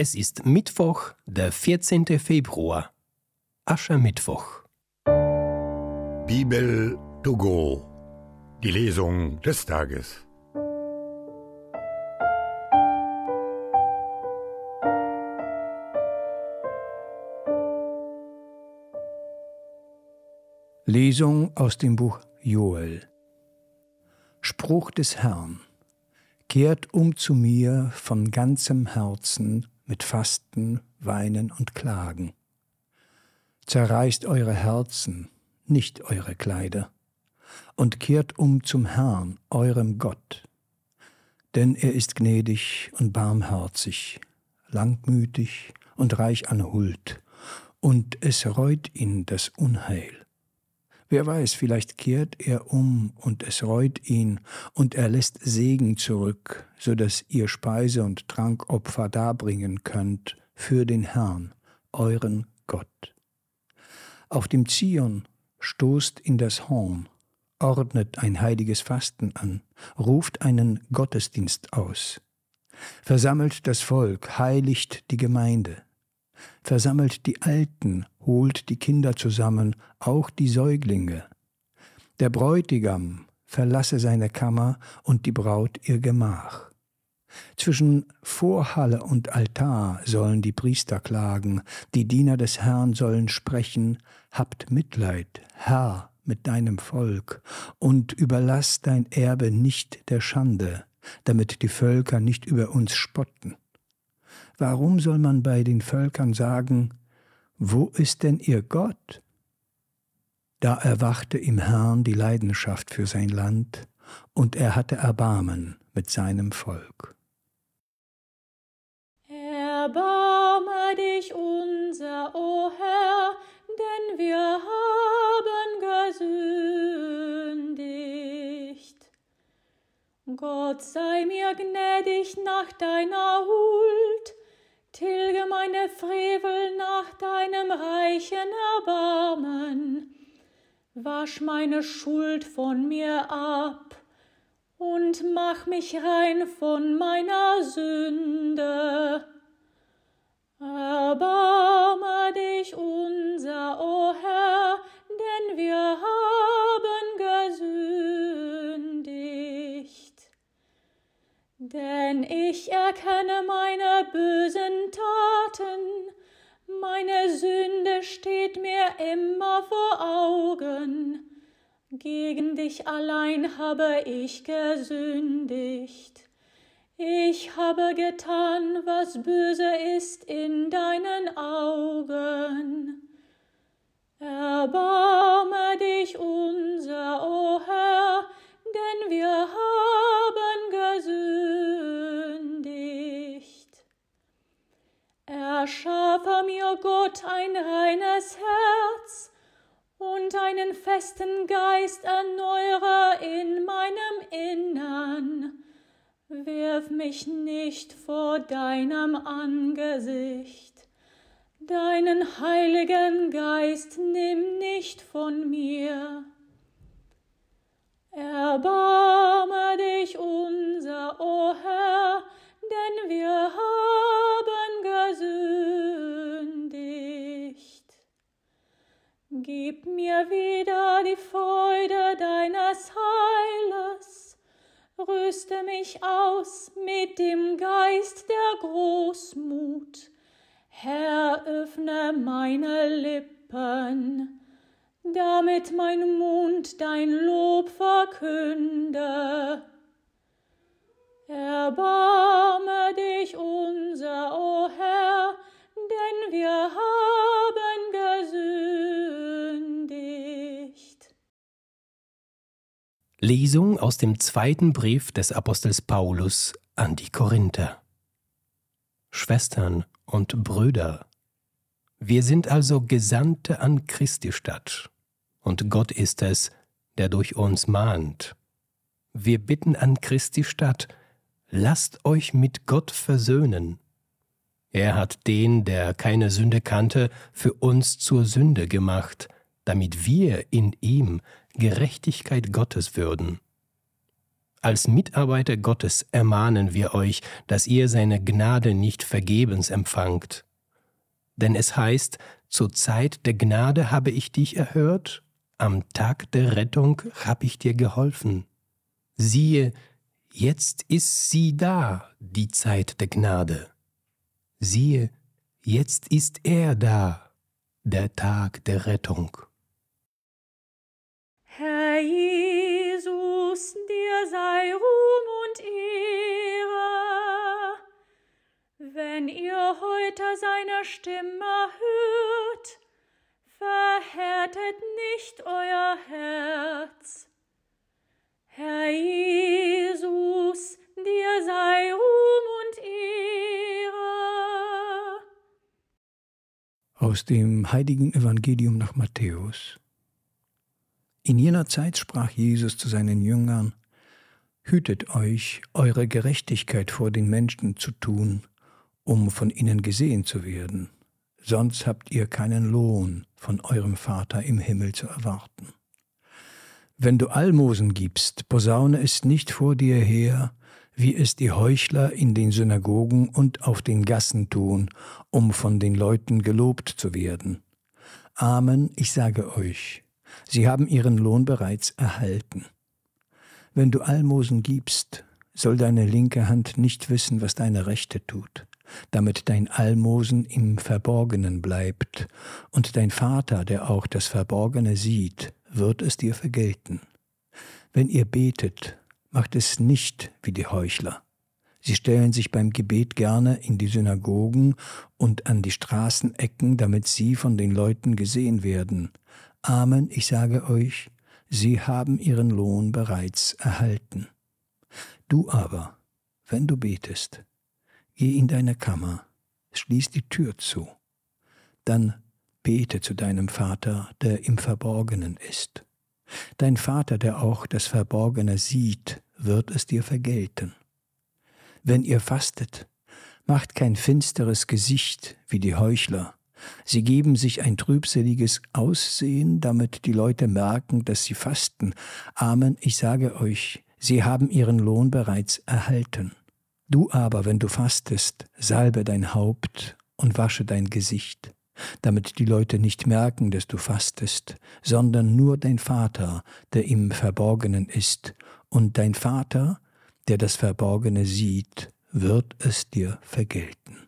Es ist Mittwoch, der 14. Februar. Aschermittwoch. Bibel to go. Die Lesung des Tages. Lesung aus dem Buch Joel. Spruch des Herrn. Kehrt um zu mir von ganzem Herzen mit Fasten, Weinen und Klagen. Zerreißt eure Herzen, nicht eure Kleider, und kehrt um zum Herrn, eurem Gott. Denn er ist gnädig und barmherzig, langmütig und reich an Huld, und es reut ihn das Unheil. Wer weiß, vielleicht kehrt er um und es reut ihn, und er lässt Segen zurück, so dass ihr Speise- und Trankopfer darbringen könnt für den Herrn, euren Gott. Auf dem Zion stoßt in das Horn, ordnet ein heiliges Fasten an, ruft einen Gottesdienst aus, versammelt das Volk, heiligt die Gemeinde, versammelt die Alten, holt die Kinder zusammen, auch die Säuglinge. Der Bräutigam verlasse seine Kammer und die Braut ihr Gemach. Zwischen Vorhalle und Altar sollen die Priester klagen, die Diener des Herrn sollen sprechen, Habt Mitleid, Herr, mit deinem Volk, und überlass dein Erbe nicht der Schande, damit die Völker nicht über uns spotten. Warum soll man bei den Völkern sagen, wo ist denn ihr Gott? Da erwachte im Herrn die Leidenschaft für sein Land, und er hatte Erbarmen mit seinem Volk. Erbarme dich unser, o Herr, denn wir haben gesündigt. Gott sei mir gnädig nach deiner tilge meine Frevel nach deinem reichen Erbarmen, wasch meine Schuld von mir ab und mach mich rein von meiner Sünde. Erbarme dich unser, o Herr, denn wir haben gesündigt. Denn ich erkenne meine bösen Taten, meine Sünde steht mir immer vor Augen. Gegen dich allein habe ich gesündigt. Ich habe getan, was böse ist in deinen Augen. Erbarme dich unser, o Herr, denn wir haben Erschaffe mir Gott ein reines Herz und einen festen Geist erneuere in meinem Innern. Wirf mich nicht vor deinem Angesicht. Deinen heiligen Geist nimm nicht von mir. Erbarme öffne meine Lippen damit mein Mund dein Lob verkünde. Erbarme dich unser, o Herr, denn wir haben gesündigt. Lesung aus dem zweiten Brief des Apostels Paulus an die Korinther. Schwestern und Brüder, wir sind also Gesandte an Christi Stadt, und Gott ist es, der durch uns mahnt. Wir bitten an Christi Stadt, lasst euch mit Gott versöhnen. Er hat den, der keine Sünde kannte, für uns zur Sünde gemacht, damit wir in ihm Gerechtigkeit Gottes würden. Als Mitarbeiter Gottes ermahnen wir euch, dass ihr seine Gnade nicht vergebens empfangt. Denn es heißt, zur Zeit der Gnade habe ich dich erhört, am Tag der Rettung habe ich dir geholfen. Siehe, jetzt ist sie da, die Zeit der Gnade. Siehe, jetzt ist er da, der Tag der Rettung. Herr Jesus, dir sei Ruhm wenn ihr heute seine Stimme hört, verhärtet nicht euer Herz. Herr Jesus, dir sei Ruhm und Ehre. Aus dem heiligen Evangelium nach Matthäus. In jener Zeit sprach Jesus zu seinen Jüngern, Hütet euch, eure Gerechtigkeit vor den Menschen zu tun, um von ihnen gesehen zu werden, sonst habt ihr keinen Lohn von eurem Vater im Himmel zu erwarten. Wenn du Almosen gibst, posaune es nicht vor dir her, wie es die Heuchler in den Synagogen und auf den Gassen tun, um von den Leuten gelobt zu werden. Amen, ich sage euch, sie haben ihren Lohn bereits erhalten. Wenn du Almosen gibst, soll deine linke Hand nicht wissen, was deine rechte tut, damit dein Almosen im Verborgenen bleibt, und dein Vater, der auch das Verborgene sieht, wird es dir vergelten. Wenn ihr betet, macht es nicht wie die Heuchler. Sie stellen sich beim Gebet gerne in die Synagogen und an die Straßenecken, damit sie von den Leuten gesehen werden. Amen, ich sage euch, sie haben ihren Lohn bereits erhalten. Du aber, wenn du betest, geh in deine Kammer, schließ die Tür zu, dann bete zu deinem Vater, der im Verborgenen ist. Dein Vater, der auch das Verborgene sieht, wird es dir vergelten. Wenn ihr fastet, macht kein finsteres Gesicht wie die Heuchler, Sie geben sich ein trübseliges Aussehen, damit die Leute merken, dass sie fasten. Amen, ich sage euch, sie haben ihren Lohn bereits erhalten. Du aber, wenn du fastest, salbe dein Haupt und wasche dein Gesicht, damit die Leute nicht merken, dass du fastest, sondern nur dein Vater, der im Verborgenen ist, und dein Vater, der das Verborgene sieht, wird es dir vergelten.